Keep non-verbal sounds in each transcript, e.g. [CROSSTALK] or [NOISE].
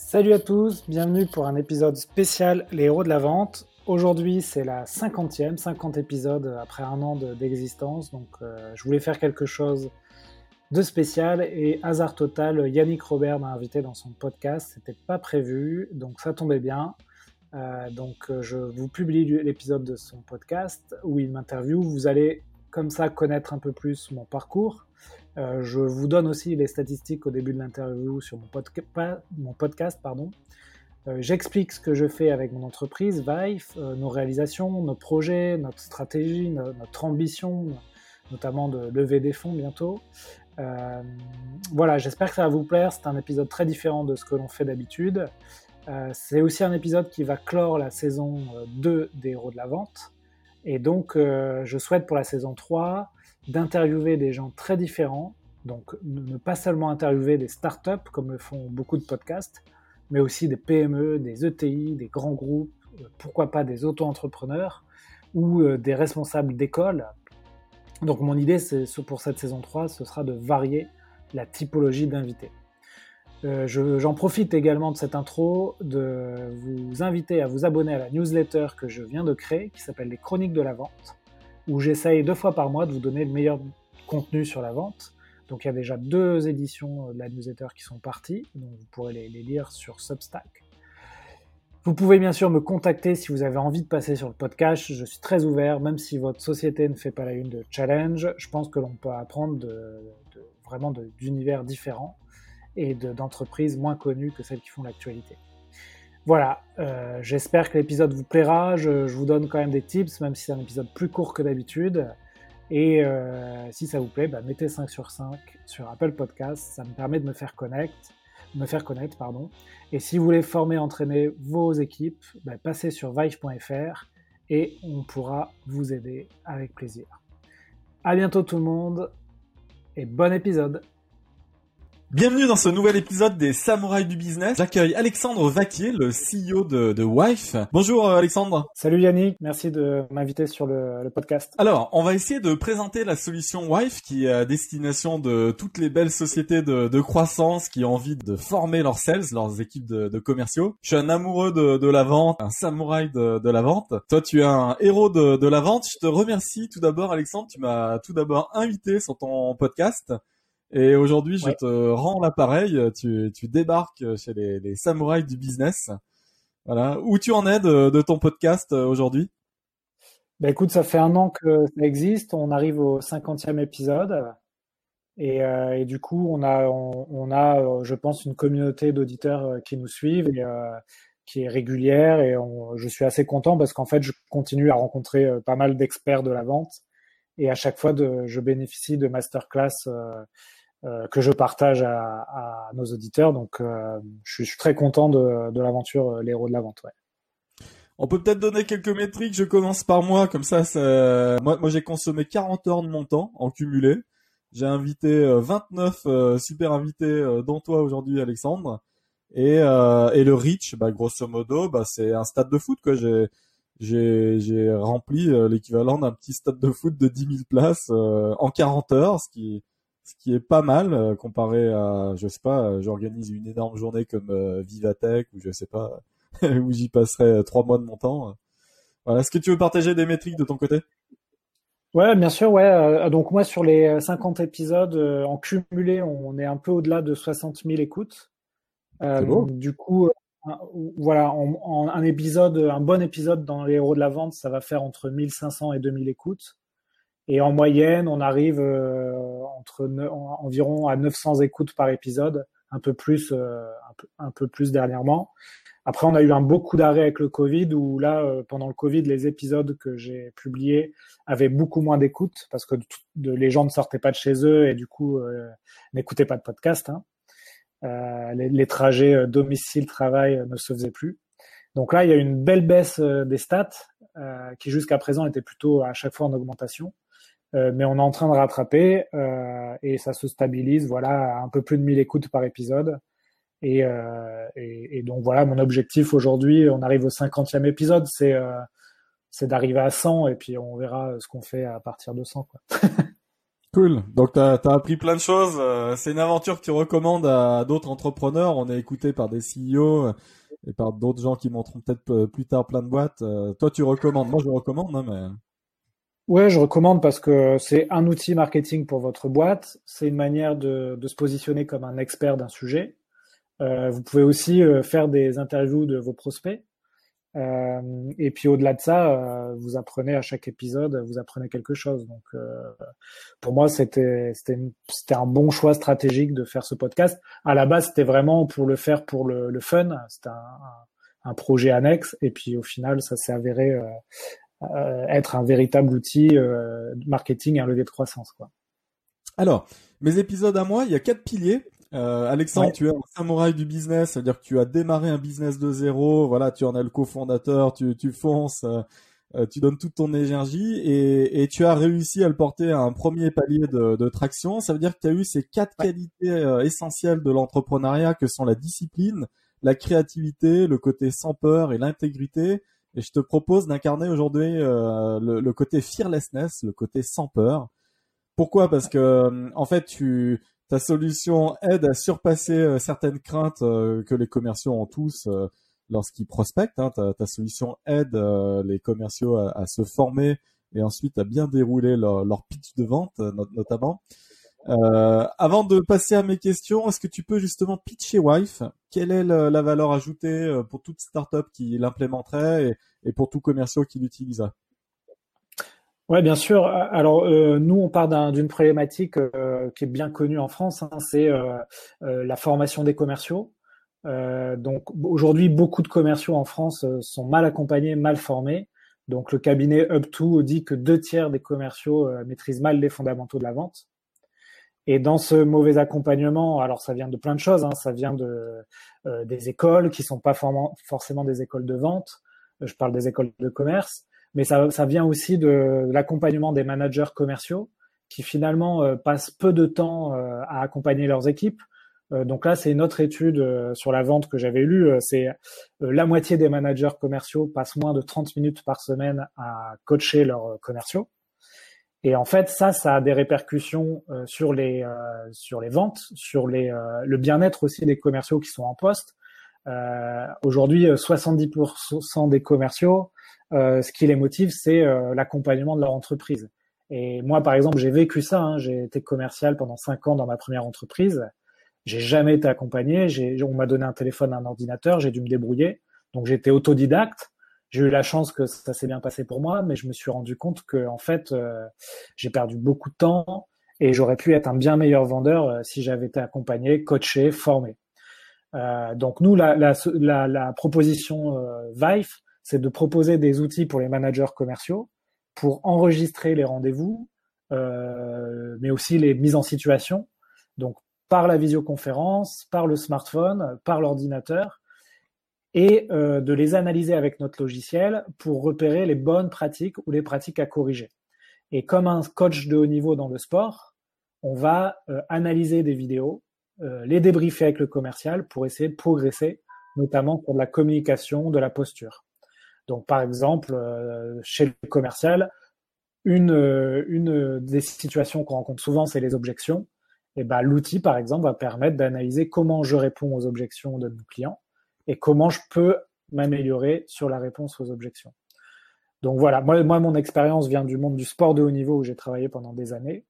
Salut à tous, bienvenue pour un épisode spécial Les héros de la vente. Aujourd'hui c'est la cinquantième, 50 épisodes après un an d'existence, donc euh, je voulais faire quelque chose de spécial et hasard total, Yannick Robert m'a invité dans son podcast, c'était pas prévu, donc ça tombait bien. Euh, donc euh, je vous publie l'épisode de son podcast où il m'interviewe, vous allez comme ça connaître un peu plus mon parcours. Euh, je vous donne aussi les statistiques au début de l'interview sur mon, podcast. Pardon. J'explique ce que je fais avec mon entreprise, Vive, nos réalisations, nos projets, notre stratégie, notre ambition, notamment de lever des fonds bientôt. Euh, voilà, j'espère que ça va vous plaire. C'est un épisode très différent de ce que l'on fait d'habitude. Euh, c'est aussi un épisode qui va clore la saison 2 euh, des Héros de la Vente. Et donc, je souhaite pour la saison 3 d'interviewer des gens très différents. Donc, ne pas seulement interviewer des startups, comme le font beaucoup de podcasts, mais aussi des PME, des ETI, des grands groupes, pourquoi pas des auto-entrepreneurs ou des responsables d'écoles, donc mon idée pour cette saison 3, ce sera de varier la typologie d'invités. Euh, j'en profite également de cette intro de vous inviter à vous abonner à la newsletter que je viens de créer, qui s'appelle Les Chroniques de la Vente, où j'essaye deux fois par mois de vous donner le meilleur contenu sur la vente. Donc il y a déjà deux éditions de la newsletter qui sont parties, donc vous pourrez les, lire sur Substack. Vous pouvez bien sûr me contacter si vous avez envie de passer sur le podcast. Je suis très ouvert, même si votre société ne fait pas la une de challenge. Je pense que l'on peut apprendre vraiment d'univers différents et d'entreprises moins connues que celles qui font l'actualité. Voilà, euh, j'espère que l'épisode vous plaira. Je, vous donne quand même des tips, même si c'est un épisode plus court que d'habitude. Et euh, si ça vous plaît, bah, mettez 5 sur 5 sur Apple Podcast. Ça me permet de me faire connaître me faire connaître, pardon. Et si vous voulez former, entraîner vos équipes, ben, passez sur vive.fr et on pourra vous aider avec plaisir. À bientôt tout le monde et bon épisode. Bienvenue dans ce nouvel épisode des Samouraïs du Business. J'accueille Alexandre Vaquier, le CEO de, de Wife. Bonjour euh, Alexandre. Salut Yannick, merci de m'inviter sur le, podcast. Alors, on va essayer de présenter la solution Wife qui est à destination de toutes les belles sociétés de, de croissance qui ont envie de former leurs sales, leurs équipes de, de commerciaux. Je suis un amoureux de, la vente, un samouraï de, de la vente. Toi, tu es un héros de, de la vente. Je te remercie tout d'abord Alexandre, tu m'as tout d'abord invité sur ton podcast. Et aujourd'hui, je te rends l'appareil. Tu, tu débarques chez les, les, samouraïs du business. Voilà. Où tu en es de, de ton podcast euh, aujourd'hui? Ben écoute, ça fait un an que ça existe. On arrive au cinquantième épisode. Et, euh, et, du coup, on a, on, a, euh, je pense, une communauté d'auditeurs euh, qui nous suivent et euh, qui est régulière. Et on, je suis assez content parce qu'en fait, je continue à rencontrer pas mal d'experts de la vente. Et à chaque fois, de, je bénéficie de masterclass euh, que je partage à, à, nos auditeurs. Donc, euh, je, suis, très content de, de l'aventure euh, Les de la vente. Ouais. On peut peut-être donner quelques métriques. Je commence par moi, comme ça. Moi, moi j'ai consommé 40 heures de mon temps en cumulé. J'ai invité 29 super invités, dont toi aujourd'hui, Alexandre. Et, et le reach, bah, grosso modo, bah, c'est un stade de foot. quoi. J'ai j'ai j'ai rempli l'équivalent d'un petit stade de foot de 10 000 places en 40 heures, ce qui ce qui est pas mal euh, comparé à, je sais pas, euh, j'organise une énorme journée comme euh, Vivatech ou je sais pas, [LAUGHS] où j'y passerai trois mois de mon temps. Voilà. Est-ce que tu veux partager des métriques de ton côté? Ouais, bien sûr, ouais. donc moi, sur les 50 épisodes en cumulé, on est un peu au-delà de 60 000 écoutes. du coup, voilà, un épisode, un bon épisode dans les héros de la vente, ça va faire entre 1500 et 2000 écoutes. Et en moyenne, on arrive euh, entre environ à 900 écoutes par épisode, un peu plus, euh, un peu, un, peu, plus dernièrement. Après, on a eu un beau coup d'arrêt avec le Covid, où là, euh, pendant le Covid, les épisodes que j'ai publiés avaient beaucoup moins d'écoutes parce que les gens ne sortaient pas de chez eux et du coup n'écoutaient pas de podcast. Hein. Euh, les, les, trajets domicile-travail ne se faisaient plus. Donc là, il y a une belle baisse des stats qui jusqu'à présent était plutôt à chaque fois en augmentation. Euh, mais on est en train de rattraper euh, et ça se stabilise, voilà, un peu plus de 1000 écoutes par épisode. Et, euh, et, donc voilà, mon objectif aujourd'hui, on arrive au 50e épisode, c'est d'arriver à 100 et puis on verra ce qu'on fait à partir de 100. Quoi. [LAUGHS] Cool. Donc tu as, appris plein de choses. C'est une aventure que tu recommandes à d'autres entrepreneurs. On est écouté par des CEO et par d'autres gens qui montreront peut-être plus tard plein de boîtes. toi, tu recommandes. Moi, je recommande, hein, mais. Ouais, je recommande parce que c'est un outil marketing pour votre boîte. C'est une manière de, de, se positionner comme un expert d'un sujet. Euh, vous pouvez aussi euh, faire des interviews de vos prospects. Euh, et puis au-delà de ça, euh, vous apprenez à chaque épisode, vous apprenez quelque chose. Donc euh, pour moi, c'était c'était un bon choix stratégique de faire ce podcast. À la base, c'était vraiment pour le faire pour le, le fun. C'était un, un, projet annexe. Et puis au final, ça s'est avéré être un véritable outil marketing et un levier de croissance. Quoi. Alors, mes épisodes à moi, il y a quatre piliers. Euh, Alexandre, tu es un samouraï du business, c'est-à-dire que tu as démarré un business de zéro, voilà, tu en es le cofondateur, tu, tu fonces, euh, euh, tu donnes toute ton énergie et, et, tu as réussi à le porter à un premier palier de, de traction. Ça veut dire que tu as eu ces quatre qualités euh, essentielles de l'entrepreneuriat que sont la discipline, la créativité, le côté sans peur et l'intégrité. Et je te propose d'incarner aujourd'hui le, le côté fearlessness, le côté sans peur. Pourquoi? Parce que en fait, ta solution aide à surpasser euh, certaines craintes euh, que les commerciaux ont tous euh, lorsqu'ils prospectent. Hein. Ta, solution aide les commerciaux à, se former et ensuite à bien dérouler leur, leur pitch de vente, notamment. Euh, avant de passer à mes questions, est-ce que tu peux justement pitcher Wife? Quelle est la valeur ajoutée pour toute startup qui l'implémenterait et, pour tout commerciaux qui l'utiliserait? Ouais, bien sûr. Alors euh, nous, on part d'une problématique euh, qui est bien connue en France, hein, c'est euh, la formation des commerciaux. donc aujourd'hui, beaucoup de commerciaux en France sont mal accompagnés, mal formés. Donc le cabinet Up2 dit que deux tiers des commerciaux maîtrisent mal les fondamentaux de la vente. Et dans ce mauvais accompagnement, alors ça vient de plein de choses, hein, ça vient de des écoles qui sont pas forcément des écoles de vente. Je parle des écoles de commerce mais ça, ça vient aussi de l'accompagnement des managers commerciaux qui finalement euh, passent peu de temps euh, à accompagner leurs équipes. Euh, donc là, c'est une autre étude sur la vente que j'avais lue. C'est la moitié des managers commerciaux passent moins de 30 minutes par semaine à coacher leurs commerciaux. Et en fait, ça, ça a des répercussions sur les sur les ventes, sur les le bien-être aussi des commerciaux qui sont en poste. Aujourd'hui, 70% des commerciaux euh, ce qui les motive, c'est euh, l'accompagnement de leur entreprise. Et moi, par exemple, j'ai vécu ça. Hein. J'ai été commercial pendant cinq ans dans ma première entreprise. J'ai jamais été accompagné. On m'a donné un téléphone, un ordinateur. J'ai dû me débrouiller. Donc j'étais autodidacte. J'ai eu la chance que ça s'est bien passé pour moi, mais je me suis rendu compte que en fait, euh, j'ai perdu beaucoup de temps et j'aurais pu être un bien meilleur vendeur si j'avais été accompagné, coaché, formé. Euh, donc nous, la, la, la, la proposition Vive, c'est de proposer des outils pour les managers commerciaux pour enregistrer les rendez-vous, euh, mais aussi les mises en situation. Donc par la visioconférence, par le smartphone, par l'ordinateur, et euh, de les analyser avec notre logiciel pour repérer les bonnes pratiques ou les pratiques à corriger. Et comme un coach de haut niveau dans le sport, on va euh, analyser des vidéos, les débriefer avec le commercial pour essayer de progresser, notamment pour de la communication, de la posture. Donc, par exemple, euh, chez le commercial, une, euh, une des situations qu'on rencontre souvent, c'est les objections. Et ben, l'outil, par exemple, va permettre d'analyser comment je réponds aux objections de mon client et comment je peux m'améliorer sur la réponse aux objections. Donc voilà, moi, moi mon expérience vient du monde du sport de haut niveau où j'ai travaillé pendant des années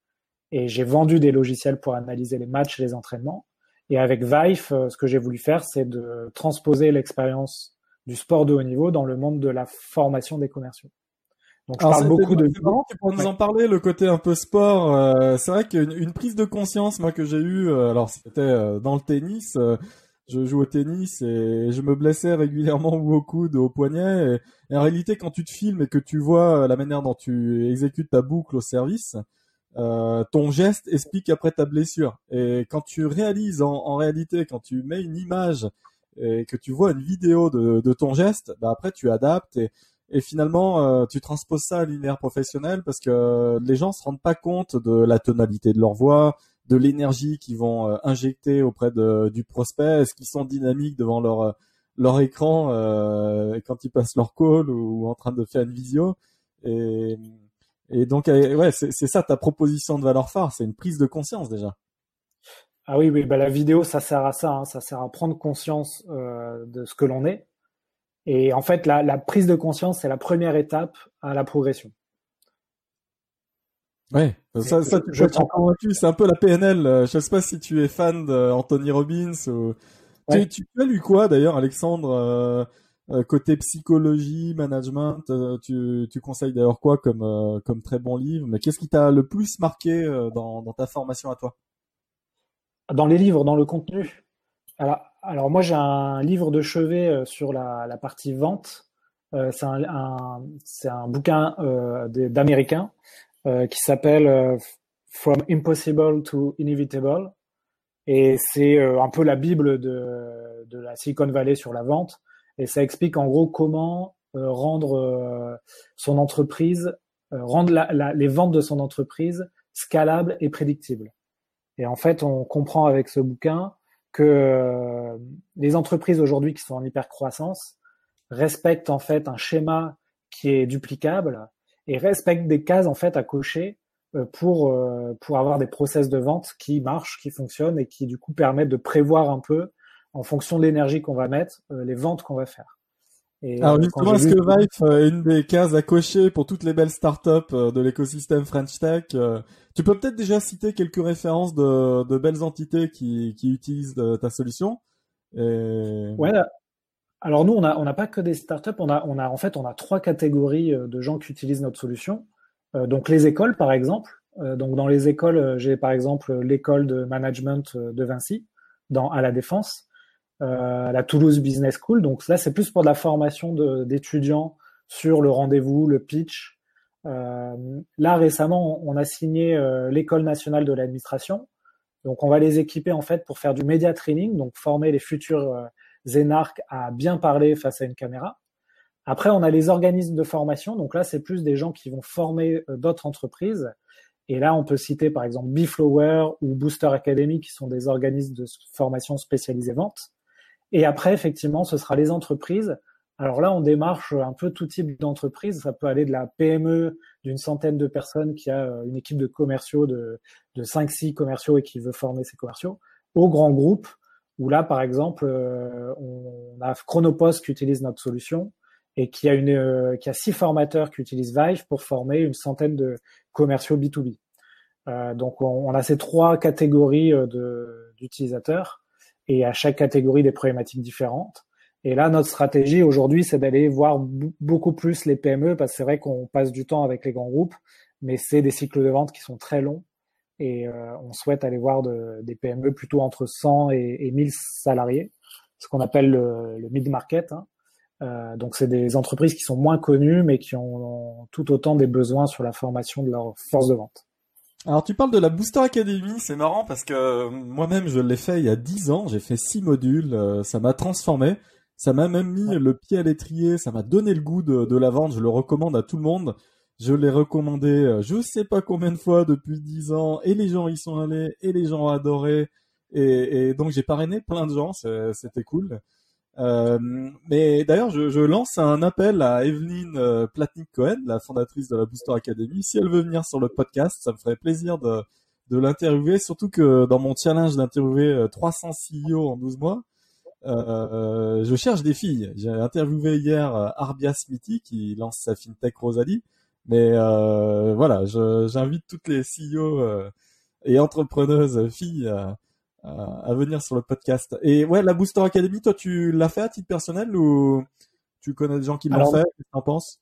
et j'ai vendu des logiciels pour analyser les matchs, les entraînements. Et avec Vive, euh, ce que j'ai voulu faire, c'est de transposer l'expérience du sport de haut niveau dans le monde de la formation des commerciaux. Donc je parle beaucoup de. tu pourrais nous en parler le côté un peu sport. Euh, c'est vrai qu'une une prise de conscience moi que j'ai eue, euh, alors c'était euh, dans le tennis. Je joue au tennis et je me blessais régulièrement au coude, au poignet. Et, en réalité, quand tu te filmes et que tu vois la manière dont tu exécutes ta boucle au service, ton geste explique après ta blessure. Et quand tu réalises en, réalité, quand tu mets une image et que tu vois une vidéo de, ton geste, bah après tu adaptes et, et finalement euh, tu transposes ça à l'univers professionnel parce que les gens se rendent pas compte de la tonalité de leur voix, de l'énergie qu'ils vont euh, injecter auprès de, du prospect, est-ce qu'ils sont dynamiques devant leur leur écran euh, quand ils passent leur call ou, en train de faire une visio? Et Et donc, ouais, c'est ça ta proposition de valeur phare, c'est une prise de conscience déjà. Ah oui, oui, bah la vidéo, ça sert à ça, hein, ça sert à prendre conscience euh, de ce que l'on est. Et en fait, la prise de conscience, c'est la première étape à la progression. Ouais, ça, ça je, tu convaincu. C'est un peu la PNL. Euh, je sais pas si tu es fan d'Anthony Robbins ou. Tu, tu, as lu quoi d'ailleurs, Alexandre euh, euh, Côté psychologie, management, tu, tu conseilles d'ailleurs quoi comme comme très bon livre Mais qu'est-ce qui t'a le plus marqué dans, dans ta formation à toi? Dans les livres, dans le contenu. Alors, alors moi j'ai un livre de chevet sur la, la partie vente. c'est un, un un bouquin d'américain euh, qui s'appelle euh, From Impossible to Inevitable. Et c'est euh, un peu la bible de, de la Silicon Valley sur la vente. Et ça explique en gros comment rendre son entreprise, rendre la, la, les ventes de son entreprise scalables et prédictibles. Et en fait, on comprend avec ce bouquin que les entreprises aujourd'hui qui sont en hypercroissance respectent en fait un schéma qui est duplicable et respecte des cases en fait à cocher euh, pour euh, pour avoir des process de vente qui marchent, qui fonctionnent et qui du coup permettent de prévoir un peu en fonction de l'énergie qu'on va mettre euh, les ventes qu'on va faire. Et Alors justement, est-ce que Vive est une des cases à cocher pour toutes les belles startups de l'écosystème French Tech Tu peux peut-être déjà citer quelques références de, de belles entités qui, qui utilisent ta solution. Et... Ouais, alors nous, on n'a on a pas que des startups, on a, on a en fait on a trois catégories euh, de gens qui utilisent notre solution. Euh, donc les écoles, par exemple. Euh, donc dans les écoles, j'ai par exemple l'école de management de Vinci, dans à la Défense, la Toulouse Business School. Donc là, c'est plus pour de la formation d'étudiants sur le rendez-vous, le pitch. là récemment, on a signé l'école nationale de l'administration. Donc on va les équiper en fait pour faire du media training, donc former les futurs Zénarc a bien parlé face à une caméra. Après, on a les organismes de formation. Donc là, c'est plus des gens qui vont former euh, d'autres entreprises. Et là, on peut citer par exemple Biflower ou Booster Academy, qui sont des organismes de formation spécialisés vente. Et après, effectivement, ce sera les entreprises. Alors là, on démarche un peu tout type d'entreprise. Ça peut aller de la PME d'une centaine de personnes qui a euh, une équipe de commerciaux de, de 5-6 commerciaux et qui veut former ses commerciaux, aux grands groupes où là, par exemple, euh, on a Chronopost qui utilise notre solution et qui a une euh, qui a six formateurs qui utilisent Vive pour former une centaine de commerciaux B2B. Euh, donc on, a ces trois catégories d'utilisateurs et à chaque catégorie des problématiques différentes. Et là, notre stratégie aujourd'hui, c'est d'aller voir beaucoup plus les PME parce que c'est vrai qu'on passe du temps avec les grands groupes, mais c'est des cycles de vente qui sont très longs et euh, on souhaite aller voir de, des PME plutôt entre 100 et, et 1000 salariés, ce qu'on appelle le, le mid-market. Hein. Euh, donc c'est des entreprises qui sont moins connues mais qui ont, tout autant des besoins sur la formation de leur force de vente. Alors tu parles de la Booster Academy, c'est marrant parce que moi-même je l'ai fait il y a 10 ans, j'ai fait 6 modules, euh, ça m'a transformé, ça m'a même mis le pied à l'étrier, ça m'a donné le goût de, de la vente, je le recommande à tout le monde. Je l'ai recommandé euh, je sais pas combien de fois depuis dix ans et les gens y sont allés et les gens ont adoré et, et donc j'ai parrainé plein de gens, c'était cool. Euh, mais d'ailleurs, je, je, lance un appel à Evelyne euh, Platnik-Cohen, la fondatrice de la Booster Academy. Si elle veut venir sur le podcast, ça me ferait plaisir de, de l'interviewer, surtout que dans mon challenge d'interviewer 300 euh, CEO en 12 mois, euh, je cherche des filles. J'ai interviewé hier Arbia Smithy qui lance sa fintech Rosalie. Mais euh, voilà, j'invite toutes les CEO euh, et entrepreneuses filles à, à, venir sur le podcast. Et ouais, la Booster Academy, toi, tu l'as fait à titre personnel ou tu connais des gens qui l'ont fait? Qu'est-ce que penses?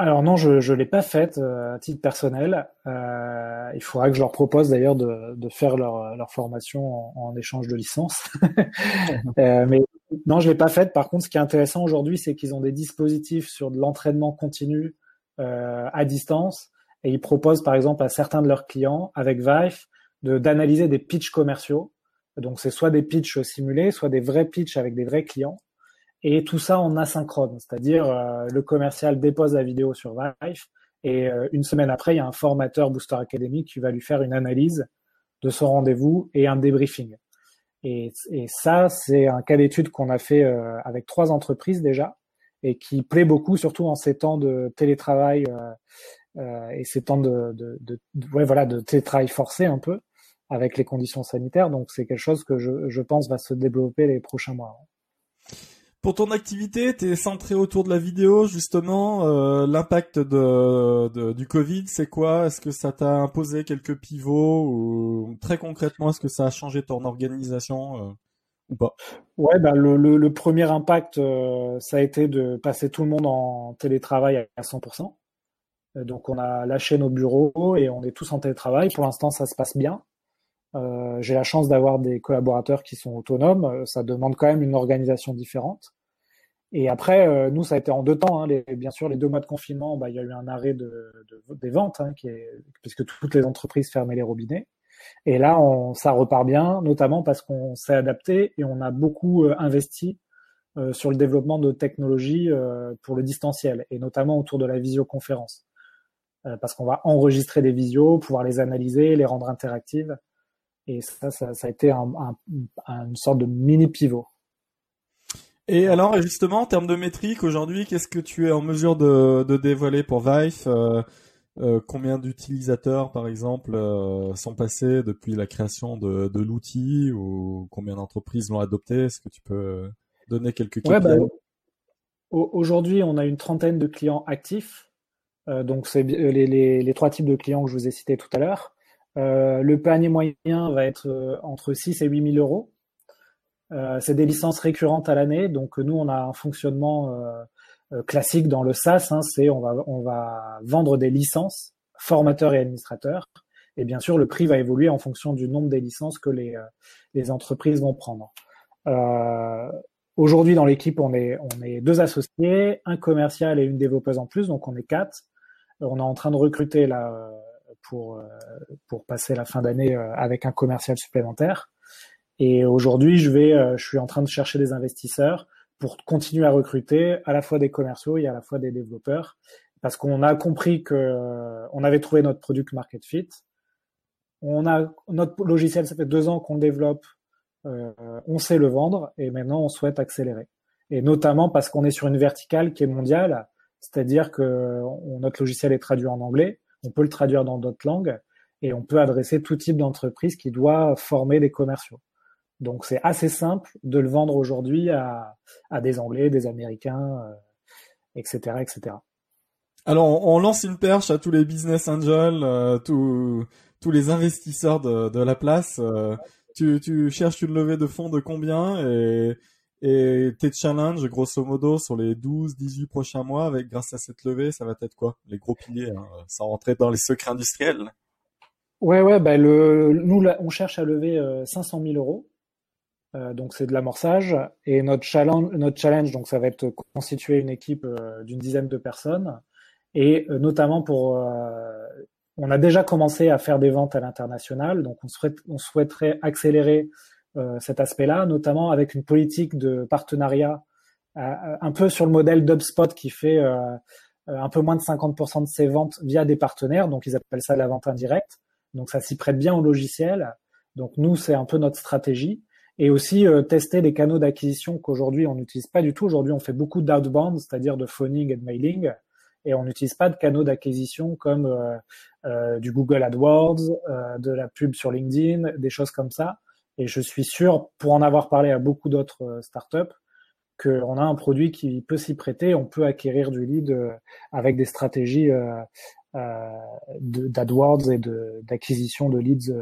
Alors non, je ne l'ai pas faite euh, à titre personnel. Euh, il faudra que je leur propose d'ailleurs de, de faire leur, leur formation en, en échange de licence. [LAUGHS] euh, mais non, je l'ai pas faite. Par contre, ce qui est intéressant aujourd'hui, c'est qu'ils ont des dispositifs sur de l'entraînement continu euh, à distance et ils proposent par exemple à certains de leurs clients avec Vive d'analyser des pitchs commerciaux. Donc c'est soit des pitchs simulés, soit des vrais pitchs avec des vrais clients. Et tout ça en asynchrone, c'est-à-dire euh, le commercial dépose la vidéo sur Vive et euh, une semaine après, il y a un formateur Booster Academy qui va lui faire une analyse de son rendez-vous et un débriefing. Et, et ça, c'est un cas d'étude qu'on a fait avec trois entreprises déjà et qui plaît beaucoup, surtout en ces temps de télétravail euh, et ces temps de, de, de, ouais, voilà, de télétravail forcé un peu avec les conditions sanitaires. Donc c'est quelque chose que je, je pense va se développer les prochains mois. Pour ton activité, tu es centré autour de la vidéo, justement. Euh, L'impact de, de, du Covid, c'est quoi? Est-ce que ça t'a imposé quelques pivots ou très concrètement, est-ce que ça a changé ton organisation euh, Ouais, bah, le, le, le, premier impact, euh, ça a été de passer tout le monde en télétravail à 100%. Euh, donc on a lâché nos bureaux et on est tous en télétravail. Pour l'instant, ça se passe bien. Euh, j'ai la chance d'avoir des collaborateurs qui sont autonomes. Euh, ça demande quand même une organisation différente. Et après, euh, nous, ça a été en deux temps. Hein. Les, bien sûr, les deux mois de confinement, bah, il y a eu un arrêt de, de des ventes, hein, qui est, puisque toutes les entreprises fermaient les robinets. Et là, ça repart bien, notamment parce qu'on s'est adapté et on a beaucoup investi euh, sur le développement de technologies euh, pour le distanciel, et notamment autour de la visioconférence. parce qu'on va enregistrer des visios, pouvoir les analyser, les rendre interactives. Et ça, ça, a été un, une sorte de mini pivot. Et alors, justement, en termes de métriques, aujourd'hui, qu'est-ce que tu es en mesure de, de dévoiler pour Vive euh, euh, Combien d'utilisateurs, par exemple, euh, sont passés depuis la création de, de l'outil ou combien d'entreprises l'ont adopté? Est-ce que tu peux donner quelques ouais, bah, Aujourd'hui, on a une trentaine de clients actifs. donc, c'est les, les, les, trois types de clients que je vous ai cités tout à l'heure. Euh, le panier moyen va être euh, entre 6 et 8 000 euros. Euh, c'est des licences récurrentes à l'année, donc nous on a un fonctionnement classique dans le SaaS. Hein, c'est on va on va vendre des licences formateurs et administrateurs, et bien sûr le prix va évoluer en fonction du nombre des licences que les les entreprises vont prendre. Aujourd'hui, dans l'équipe, on est, on est deux associés, un commercial et une développeuse en plus, donc on est quatre. On est en train de recruter là, pour, euh, pour passer la fin d'année euh, avec un commercial supplémentaire. Et aujourd'hui, je vais, euh, je suis en train de chercher des investisseurs pour continuer à recruter à la fois des commerciaux et à la fois des développeurs, parce qu'on a compris que on avait trouvé notre product market fit. On a notre logiciel, ça fait deux ans qu'on le développe, euh, on sait le vendre et maintenant on souhaite accélérer. Et notamment parce qu'on est sur une verticale qui est mondiale, c'est-à-dire que notre logiciel est traduit en anglais, on peut le traduire dans d'autres langues et on peut adresser tout type d'entreprise qui doit former des commerciaux. Donc c'est assez simple de le vendre aujourd'hui à, des Anglais, des Américains, etc., euh, etc. Alors on lance une perche à tous les business angels, euh, tous, tous les investisseurs de, la place. Euh, tu, tu cherches une levée de fonds de combien et et tes challenges, grosso modo, sur les 12, 18 prochains mois, avec grâce à cette levée, ça va être quoi? Les gros piliers, hein, sans rentrer dans les secrets industriels. Ouais, ouais, bah le, nous, on cherche à lever 500 euh, 000 euros. Euh, donc c'est de l'amorçage et notre challenge, notre challenge, donc ça va être constituer une équipe euh, d'une dizaine de personnes et notamment pour, on a déjà commencé à faire des ventes à l'international, donc on, on souhaiterait accélérer euh, cet aspect-là, notamment avec une politique de partenariat euh, un peu sur le modèle d'UpSpot qui fait euh, un peu moins de 50% de ses ventes via des partenaires, donc ils appellent ça la vente indirecte. Donc ça s'y prête bien au logiciel. Donc nous, c'est un peu notre stratégie. Et aussi tester les canaux d'acquisition qu'aujourd'hui on n'utilise pas du tout. Aujourd'hui, on fait beaucoup d'outbound, c'est-à-dire de phoning et de mailing, et on n'utilise pas de canaux d'acquisition comme euh, du Google AdWords, de la pub sur LinkedIn, des choses comme ça. Et je suis sûr, pour en avoir parlé à beaucoup d'autres euh, startups, qu'on a un produit qui peut s'y prêter. On peut acquérir du lead euh, avec des stratégies euh, d'AdWords et d'acquisition de, leads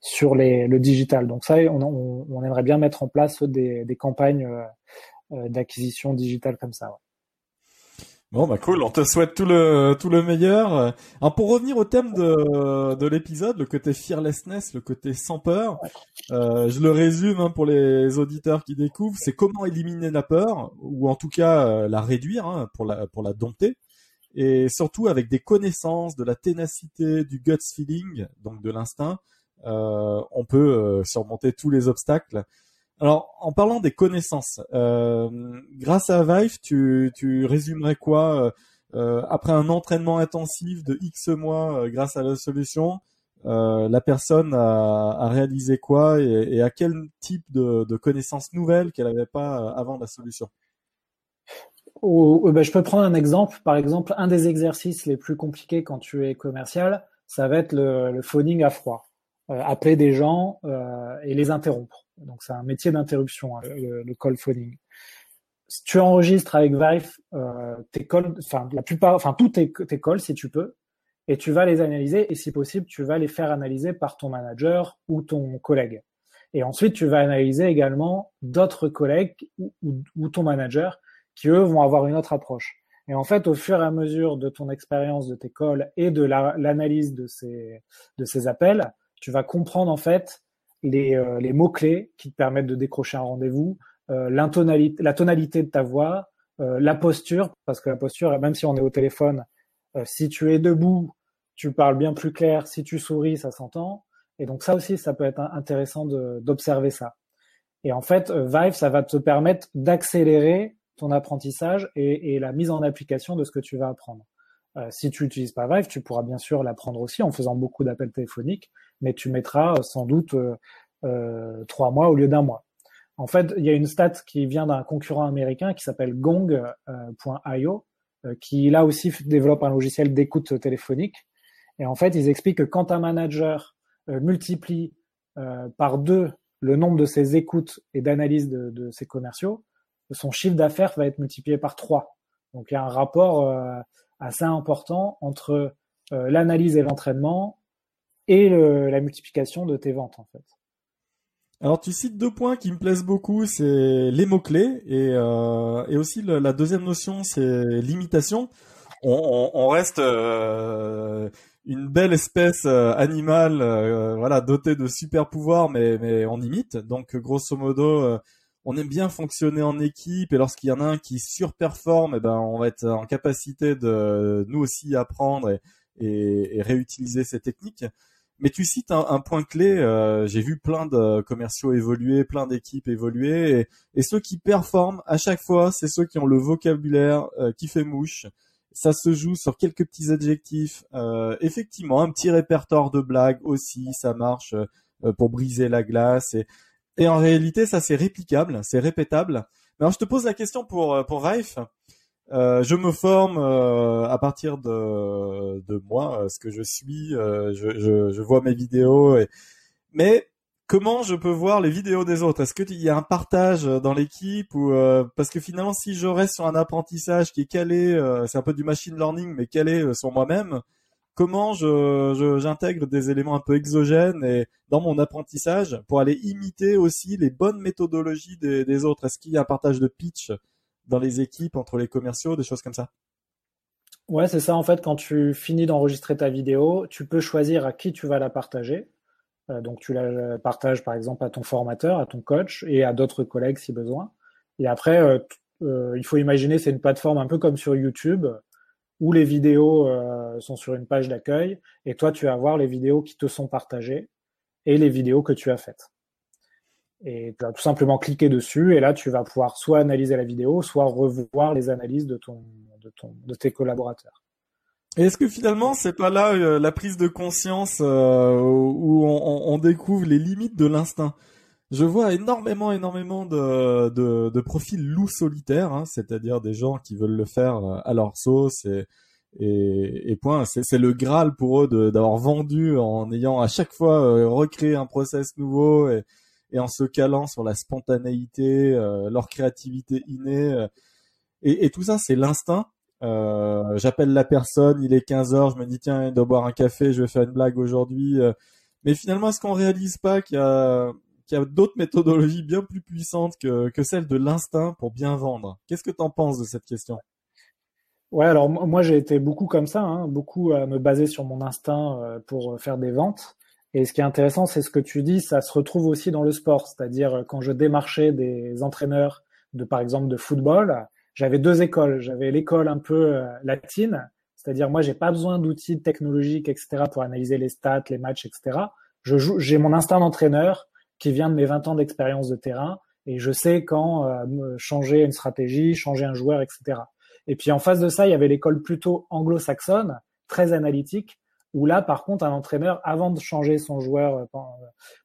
sur les, le digital. Donc ça, on, on, aimerait bien mettre en place des, des campagnes d'acquisition digitale comme ça. Bon bah cool, on te souhaite tout le tout le meilleur. Alors pour revenir au thème de, de l'épisode, le côté fearlessness, le côté sans peur, euh, je le résume hein, pour les auditeurs qui découvrent, c'est comment éliminer la peur ou en tout cas euh, la réduire hein, pour la pour la dompter et surtout avec des connaissances, de la ténacité, du guts feeling, donc de l'instinct, euh, on peut euh, surmonter tous les obstacles. Alors, en parlant des connaissances, euh, grâce à Vive, tu, tu résumerais quoi euh, euh, après un entraînement intensif de X mois grâce à la solution La personne a, réalisé quoi et, à quel type de, connaissances nouvelles qu'elle n'avait pas avant la solution? Ben, je peux prendre un exemple. Par exemple, un des exercices les plus compliqués quand tu es commercial, ça va être le, le phoning à froid. Euh, appeler des gens euh, et les interrompre. Donc c'est un métier d'interruption, hein, le, call phoning. Tu enregistres avec Vive euh, tes calls, enfin la plupart, enfin tous tes, calls si tu peux, et tu vas les analyser et si possible tu vas les faire analyser par ton manager ou ton collègue. Et ensuite tu vas analyser également d'autres collègues ou, ou, ton manager qui eux vont avoir une autre approche. Et en fait, au fur et à mesure de ton expérience de tes calls et de l'analyse de ces, de ces appels, tu vas comprendre en fait les, euh, les mots-clés qui te permettent de décrocher un rendez-vous, euh, la tonalité de ta voix, euh, la posture, parce que la posture, même si on est au téléphone, euh, si tu es debout, tu parles bien plus clair, si tu souris, ça s'entend. Et donc ça aussi, ça peut être intéressant d'observer ça. Et en fait, Vive, ça va te permettre d'accélérer apprentissage et, la mise en application de ce que tu vas apprendre. Euh, si tu n'utilises pas Vive, tu pourras bien sûr l'apprendre aussi en faisant beaucoup d'appels téléphoniques, mais tu mettras euh, sans doute euh, trois mois au lieu d'un mois. En fait, il y a une stat qui vient d'un concurrent américain qui s'appelle Gong.io, qui là aussi développe un logiciel d'écoute téléphonique. Et en fait, ils expliquent que quand un manager multiplie par deux le nombre de ses écoutes et d'analyses de ses commerciaux, son chiffre d'affaires va être multiplié par 3. Donc il y a un rapport euh, assez important entre euh, l'analyse et l'entraînement et la multiplication de tes ventes en fait. Alors tu cites deux points qui me plaisent beaucoup, c'est les mots-clés et, euh, aussi la deuxième notion, c'est l'imitation. On, reste une belle espèce animale, voilà, dotée de super pouvoirs, mais on imite. Donc grosso modo, on aime bien fonctionner en équipe et lorsqu'il y en a un qui surperforme, eh ben on va être en capacité de nous aussi apprendre et, réutiliser ces techniques. Mais tu cites un, point clé. Euh, j'ai vu plein de commerciaux évoluer, plein d'équipes évoluer, et, ceux qui performent à chaque fois, c'est ceux qui ont le vocabulaire euh, qui fait mouche. Ça se joue sur quelques petits adjectifs. Euh, effectivement, un petit répertoire de blagues aussi, ça marche pour briser la glace. Et, et en réalité, ça c'est réplicable, c'est répétable. Mais alors je te pose la question pour euh, pour Raif. Euh, je me forme euh, à partir de, de moi, ce que je suis. je, je, vois mes vidéos. Mais comment je peux voir les vidéos des autres? Est-ce qu'il y a un partage dans l'équipe ou parce que finalement, si je reste sur un apprentissage qui est calé, c'est un peu du machine learning, mais calé sur moi-même, comment je, j'intègre des éléments un peu exogènes et dans mon apprentissage pour aller imiter aussi les bonnes méthodologies des, autres? Est-ce qu'il y a un partage de pitch dans les équipes entre les commerciaux, des choses comme ça? Ouais, c'est ça. En fait, quand tu finis d'enregistrer ta vidéo, tu peux choisir à qui tu vas la partager. Euh, donc, tu la partages par exemple à ton formateur, à ton coach et à d'autres collègues si besoin. Et après, euh, euh, il faut imaginer c'est une plateforme un peu comme sur YouTube où les vidéos euh, sont sur une page d'accueil et toi tu vas voir les vidéos qui te sont partagées et les vidéos que tu as faites. Et tu vas tout simplement cliquer dessus et là tu vas pouvoir soit analyser la vidéo, soit revoir les analyses de ton de tes collaborateurs. Est-ce que finalement c'est pas là euh, la prise de conscience euh, où on, découvre les limites de l'instinct? Je vois énormément, énormément de, de, de profils loups solitaires, hein, c'est-à-dire des gens qui veulent le faire euh, à leur sauce et, et, et point. C'est le graal pour eux d'avoir vendu en ayant à chaque fois euh, recréé un process nouveau et, et, en se calant sur la spontanéité, euh, leur créativité innée. et, et, tout ça, c'est l'instinct. J'appelle la personne, il est 15 heures, je me dis tiens, il doit boire un café, je vais faire une blague aujourd'hui. mais finalement, est-ce qu'on réalise pas qu'il y a qu'il y a d'autres méthodologies bien plus puissantes que, que celle de l'instinct pour bien vendre. Qu'est-ce que tu en penses de cette question? Ouais, alors moi j'ai été beaucoup comme ça, hein, beaucoup à me baser sur mon instinct euh, pour faire des ventes. Et ce qui est intéressant, c'est ce que tu dis, ça se retrouve aussi dans le sport, c'est-à-dire euh, quand je démarchais des entraîneurs de par exemple de football, j'avais deux écoles. J'avais l'école un peu euh, latine, c'est-à-dire moi j'ai pas besoin d'outils technologiques, etc. pour analyser les stats, les matchs, etc. Je joue, j'ai mon instinct d'entraîneur qui vient de mes 20 ans d'expérience de terrain et je sais quand euh, changer une stratégie, changer un joueur, etc. Et puis en face de ça, il y avait l'école plutôt anglo-saxonne, très analytique, où là, par contre, un entraîneur, avant de changer son joueur euh,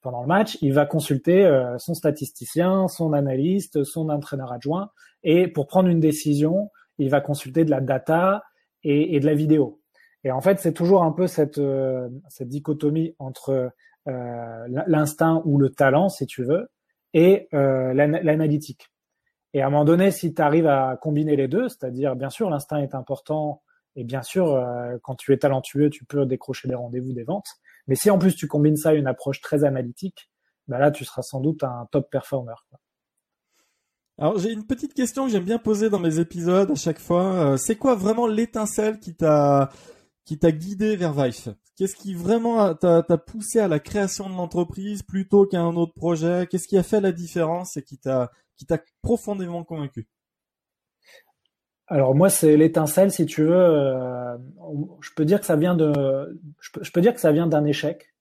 pendant le match, il va consulter euh, son statisticien, son analyste, son entraîneur adjoint, et pour prendre une décision il va consulter de la data et, de la vidéo. Et en fait, c'est toujours un peu cette, cette dichotomie entre l'instinct ou le talent, si tu veux, et l'analytique. Et à un moment donné, si tu arrives à combiner les deux, c'est-à-dire, bien sûr, l'instinct est important, et bien sûr, euh, quand tu es talentueux, tu peux décrocher des rendez-vous, des ventes. Mais si en plus tu combines ça à une approche très analytique, bah là, tu seras sans doute un top performer. Alors j'ai une petite question que j'aime bien poser dans mes épisodes à chaque fois. Euh, c'est quoi vraiment l'étincelle qui t'a qui t'a guidé vers Vive Qu'est-ce qui vraiment t'a poussé à la création de l'entreprise plutôt qu'à un autre projet? Qu'est-ce qui a fait la différence et qui t'a profondément convaincu? Alors moi c'est l'étincelle si tu veux. Euh, je peux dire que ça vient de, je peux, dire que ça vient d'un échec.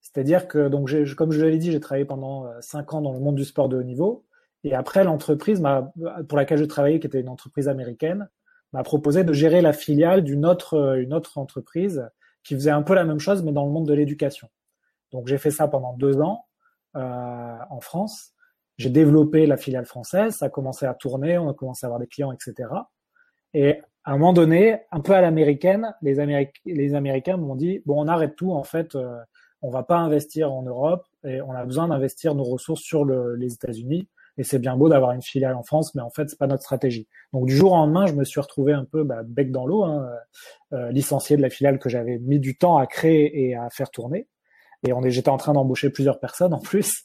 C'est-à-dire que donc comme je l'ai dit, j'ai travaillé pendant euh, cinq ans dans le monde du sport de haut niveau. Et après l'entreprise pour laquelle je travaillais, qui était une entreprise américaine, m'a proposé de gérer la filiale d'une autre euh, une autre entreprise qui faisait un peu la même chose mais dans le monde de l'éducation. Donc j'ai fait ça pendant deux ans euh, en France. J'ai développé la filiale française, ça a commencé à tourner, on a commencé à avoir des clients, etc. Et à un moment donné, un peu à l'américaine, les, les Américains m'ont dit bon, on arrête tout en fait, euh, on va pas investir en Europe et on a besoin d'investir nos ressources sur le, les États-Unis. Et c'est bien beau d'avoir une filiale en France, mais en fait c'est pas notre stratégie. Donc du jour au lendemain, je me suis retrouvé un peu bah, bec dans l'eau, hein, euh, licencié de la filiale que j'avais mis du temps à créer et à faire tourner. Et on est, j'étais en train d'embaucher plusieurs personnes en plus.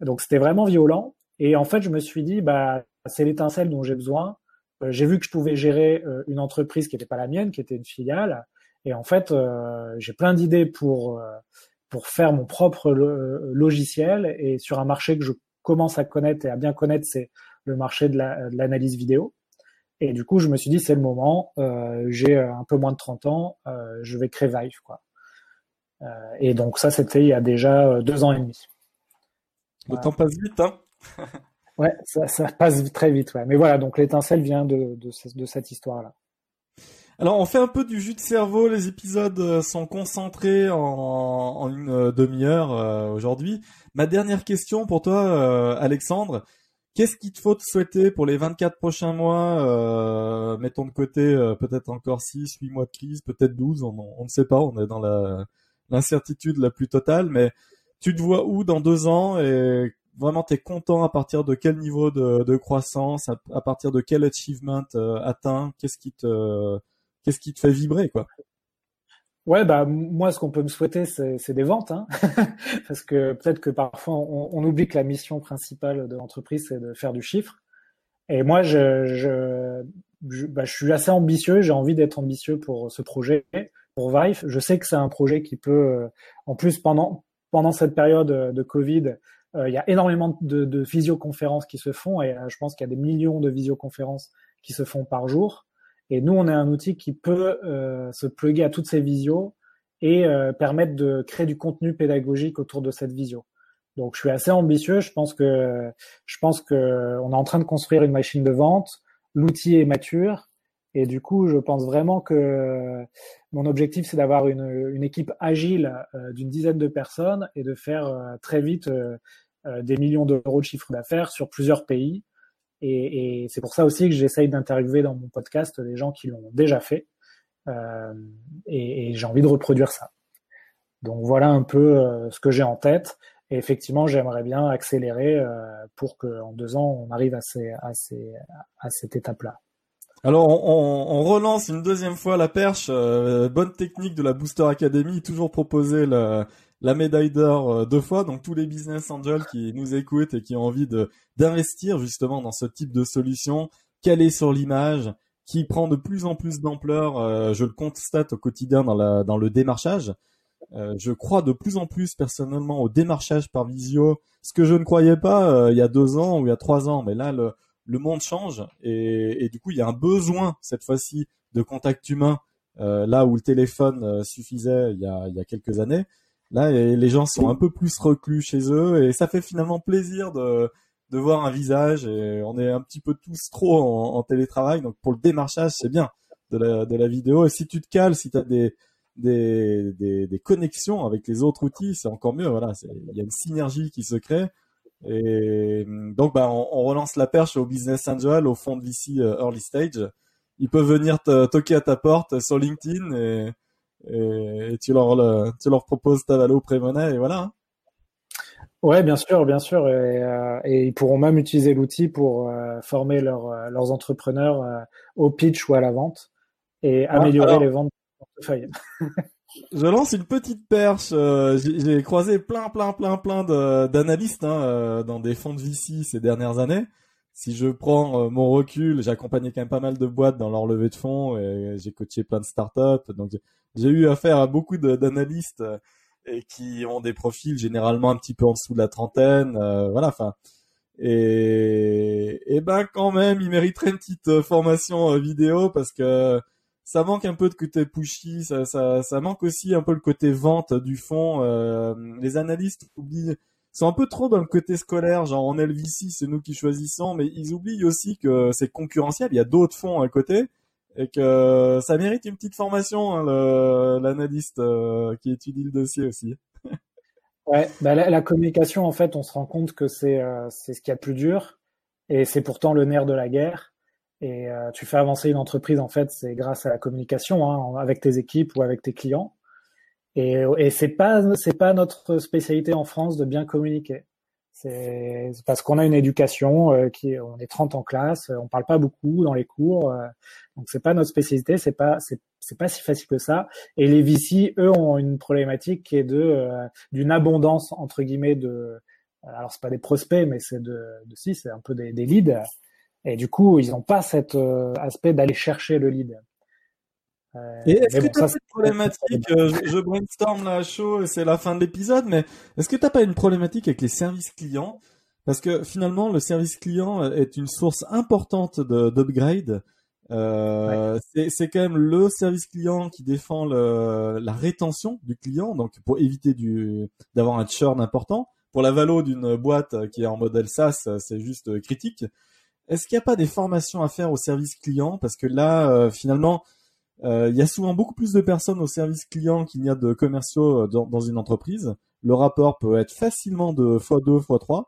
Donc c'était vraiment violent. Et en fait, je me suis dit, bah, c'est l'étincelle dont j'ai besoin. Euh, j'ai vu que je pouvais gérer euh, une entreprise qui n'était pas la mienne, qui était une filiale. Et en fait, euh, j'ai plein d'idées pour pour faire mon propre logiciel et sur un marché que je commence à connaître et à bien connaître, c'est le marché de l'analyse vidéo. Et du coup, je me suis dit, c'est le moment. j'ai un peu moins de 30 ans, je vais créer Vive, quoi. Euh, et donc ça, c'était il y a déjà euh, deux ans et demi. Le temps passe vite, hein Ouais, ça, ça, passe très vite, ouais. Mais voilà, donc l'étincelle vient de, de, de cette histoire-là. Alors, on fait un peu du jus de cerveau. Les épisodes euh, sont concentrés en, une demi-heure aujourd'hui. Ma dernière question pour toi, Alexandre. Qu'est-ce qu'il te faut te souhaiter pour les 24 prochains mois euh, Mettons de côté peut-être encore 6, 8 mois de crise, peut-être 12, on, on ne sait pas. On est dans l'incertitude la plus totale, mais tu te vois où dans deux ans et vraiment tu es content à partir de quel niveau de, croissance, à, partir de quel achievement euh, atteint, qu'est-ce qui te qu'est-ce qui te fait vibrer quoi? Ouais, bah moi, ce qu'on peut me souhaiter, c'est des ventes, hein [LAUGHS] parce que peut-être que parfois on, oublie que la mission principale de l'entreprise c'est de faire du chiffre. Et moi, bah, je suis assez ambitieux, j'ai envie d'être ambitieux pour ce projet pour Vive. Je sais que c'est un projet qui peut, euh, en plus pendant pendant cette période euh, de Covid, euh, il y a énormément de visioconférences qui se font et je pense qu'il y a des millions de visioconférences qui se font par jour. Et nous, on est un outil qui peut se plugger à toutes ces visios et permettre de créer du contenu pédagogique autour de cette visio. Donc, je suis assez ambitieux. Je pense que je pense que on est en train de construire une machine de vente. L'outil est mature et du coup, je pense vraiment que mon objectif, c'est d'avoir une, une, équipe agile euh, d'une dizaine de personnes et de faire euh, très vite euh, des millions d'euros de chiffre d'affaires sur plusieurs pays. Et, c'est pour ça aussi que j'essaye d'interviewer dans mon podcast les gens qui l'ont déjà fait. et, et j'ai envie de reproduire ça. Donc voilà un peu ce que j'ai en tête. Et effectivement, j'aimerais bien accélérer pour qu'en deux ans, on arrive à, cette étape-là. Alors on, relance une deuxième fois la perche. Euh, bonne technique de la Booster Academy, toujours proposer la, médaille d'or euh, deux fois. Donc tous les business angels qui nous écoutent et qui ont envie de d'investir justement dans ce type de solution, calé sur l'image, qui prend de plus en plus d'ampleur. Euh, je le constate au quotidien dans la dans le démarchage. je crois de plus en plus personnellement au démarchage par visio, ce que je ne croyais pas il y a deux ans ou il y a trois ans. Mais là, le, le monde change et, et, du coup il y a un besoin cette fois-ci de contact humain euh, là où le téléphone euh, suffisait il y, a, il y a quelques années. Là les gens sont un peu plus reclus chez eux et ça fait finalement plaisir de, de voir un visage et on est un petit peu tous trop en, en télétravail donc pour le démarchage c'est bien de la, de la vidéo et si tu te cales si tu as des des, des, des, connexions avec les autres outils, c'est encore mieux. Voilà, il y a une synergie qui se crée. Et donc, bah, on, relance la perche au Business Angel, au fond de VC euh, Early Stage. ils peuvent venir te toquer à ta porte sur LinkedIn et, et, tu leur tu leur proposes ta valo pré-monnaie et voilà. Hein. Ouais, bien sûr, bien sûr, et, euh, et ils pourront même utiliser l'outil pour euh, former leurs euh, leurs entrepreneurs au pitch ou à la vente et ah, améliorer les ventes de portefeuille. [LAUGHS] je lance une petite perche. J'ai croisé plein, plein, plein, plein d'analystes hein, dans des fonds de VC ces dernières années. Si je prends mon recul, j'ai accompagné quand même pas mal de boîtes dans leur levée de fonds et j'ai coaché plein de startups. Donc j'ai eu affaire à beaucoup d'analystes et qui ont des profils généralement un petit peu en dessous de la trentaine, euh, voilà, enfin. Et, et ben quand même, ils mériteraient une petite euh, formation euh, vidéo parce que ça manque un peu de côté pushy, ça, ça, ça manque aussi un peu le côté vente du fond. les analystes oublient, sont un peu trop dans le côté scolaire, genre en LVC c'est nous qui choisissons, mais ils oublient aussi que c'est concurrentiel, il y a d'autres fonds à côté et que ça mérite une petite formation, hein, l'analyste euh, qui étudie le dossier aussi. [LAUGHS] ouais, bah la, communication, en fait, on se rend compte que c'est euh, c'est ce qu'il y a de plus dur, et c'est pourtant le nerf de la guerre. Et euh, tu fais avancer une entreprise, en fait, c'est grâce à la communication, hein, avec tes équipes ou avec tes clients. Et, et c'est pas c'est pas notre spécialité en France de bien communiquer. C'est parce qu'on a une éducation euh, qui on est 30 en classe, on parle pas beaucoup dans les cours, euh, donc c'est pas notre spécialité, c'est pas c'est c'est pas si facile que ça. Et les VC, eux, ont une problématique qui est de euh, d'une abondance entre guillemets de alors c'est pas des prospects, mais c'est de, de si c'est un peu des, des leads. Et du coup, ils n'ont pas cet aspect d'aller chercher le lead. Et est-ce que tu as une problématique, euh, je, brainstorm là à chaud et c'est la fin de l'épisode, mais est-ce que tu n'as pas une problématique avec les services clients? Parce que finalement, le service client est une source importante d'upgrade. Euh, c'est quand même le service client qui défend le, la rétention du client, donc pour éviter d'avoir un churn important. Pour la valo d'une boîte qui est en modèle SaaS, c'est juste critique. Est-ce qu'il n'y a pas des formations à faire au service client? Parce que là, euh, finalement, euh, il y a souvent beaucoup plus de personnes au service client qu'il n'y a de commerciaux euh, dans, une entreprise. Le rapport peut être facilement de x2, x3.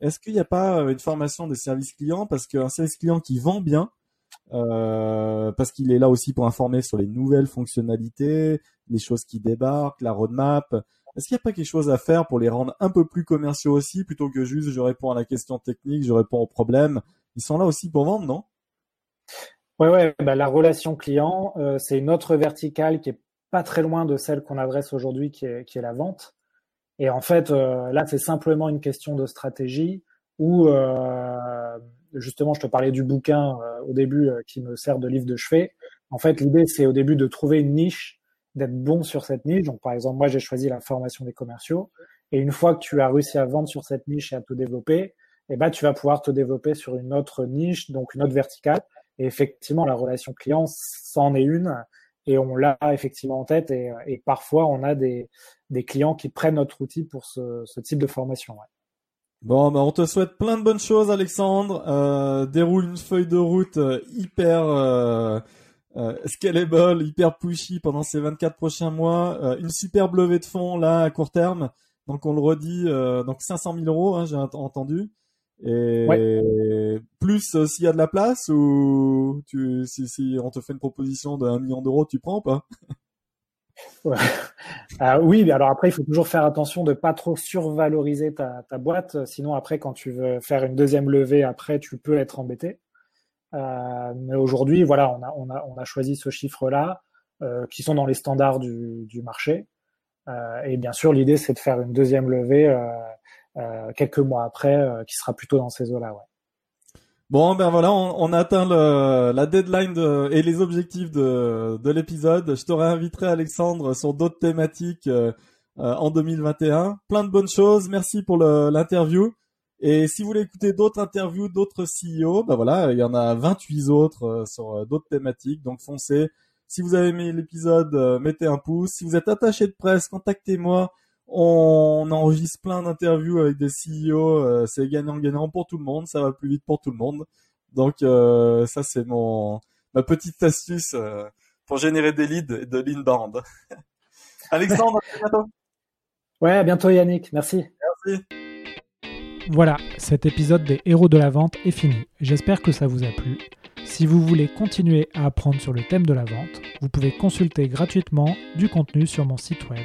Est-ce qu'il n'y a pas euh, une formation des services clients? Parce qu'un service client qui vend bien, euh, parce qu'il est là aussi pour informer sur les nouvelles fonctionnalités, les choses qui débarquent, la roadmap. Est-ce qu'il n'y a pas quelque chose à faire pour les rendre un peu plus commerciaux aussi, plutôt que juste je réponds à la question technique, je réponds aux problèmes. Ils sont là aussi pour vendre, non? Ouais, ouais, bah, la relation client, euh, c'est une autre verticale qui est pas très loin de celle qu'on adresse aujourd'hui, qui est, qui est la vente. Et en fait, euh, là, c'est simplement une question de stratégie où, euh, justement, je te parlais du bouquin au début qui me sert de livre de chevet. En fait, l'idée, c'est au début de trouver une niche, d'être bon sur cette niche. Donc, par exemple, moi, j'ai choisi la formation des commerciaux. Et une fois que tu as réussi à vendre sur cette niche et à te développer, eh ben, tu vas pouvoir te développer sur une autre niche, donc une autre verticale. Et effectivement, la relation client, c'en est une, et on l'a effectivement en tête. Et, parfois, on a des, clients qui prennent notre outil pour ce, type de formation. Bon, bah on te souhaite plein de bonnes choses, Alexandre. Euh, déroule une feuille de route euh, hyper euh, scalable, hyper pushy pendant ces 24 prochains mois. Une superbe levée de fonds là à court terme. Donc on le redit, donc 500 000 euros, hein, j'ai entendu. Et plus euh, s'il y a de la place ou tu, si, si on te fait une proposition d'un million d'euros, tu prends ou pas? [LAUGHS] Ouais. ah, Oui, mais alors après, il faut toujours faire attention de pas trop survaloriser ta, ta, boîte. Sinon, après, quand tu veux faire une deuxième levée, après, tu peux être embêté. Euh, mais aujourd'hui, voilà, on a, on, a, on a choisi ce chiffre-là, euh, qui sont dans les standards du, du marché. Euh, et bien sûr, l'idée, c'est de faire une deuxième levée euh, euh, quelques mois après, euh, qui sera plutôt dans ces eaux-là. Ouais. Bon, ben voilà, on, on a atteint le, la deadline de, et les objectifs de, de l'épisode. Je te réinviterai, Alexandre, sur d'autres thématiques euh, en 2021. Plein de bonnes choses. Merci pour l'interview. Et si vous voulez écouter d'autres interviews d'autres CEO, ben voilà, il y en a 28 autres sur d'autres thématiques. Donc foncez. Si vous avez aimé l'épisode, mettez un pouce. Si vous êtes attaché de presse, contactez-moi. On enregistre plein d'interviews avec des CEO, euh, c'est gagnant-gagnant pour tout le monde, ça va plus vite pour tout le monde. Donc euh, ça c'est mon ma petite astuce euh, pour générer des leads et de l'inbound. [LAUGHS] Alexandre, à bientôt. Ouais, à bientôt Yannick, merci. Merci. Voilà, cet épisode des héros de la vente est fini. J'espère que ça vous a plu. Si vous voulez continuer à apprendre sur le thème de la vente, vous pouvez consulter gratuitement du contenu sur mon site web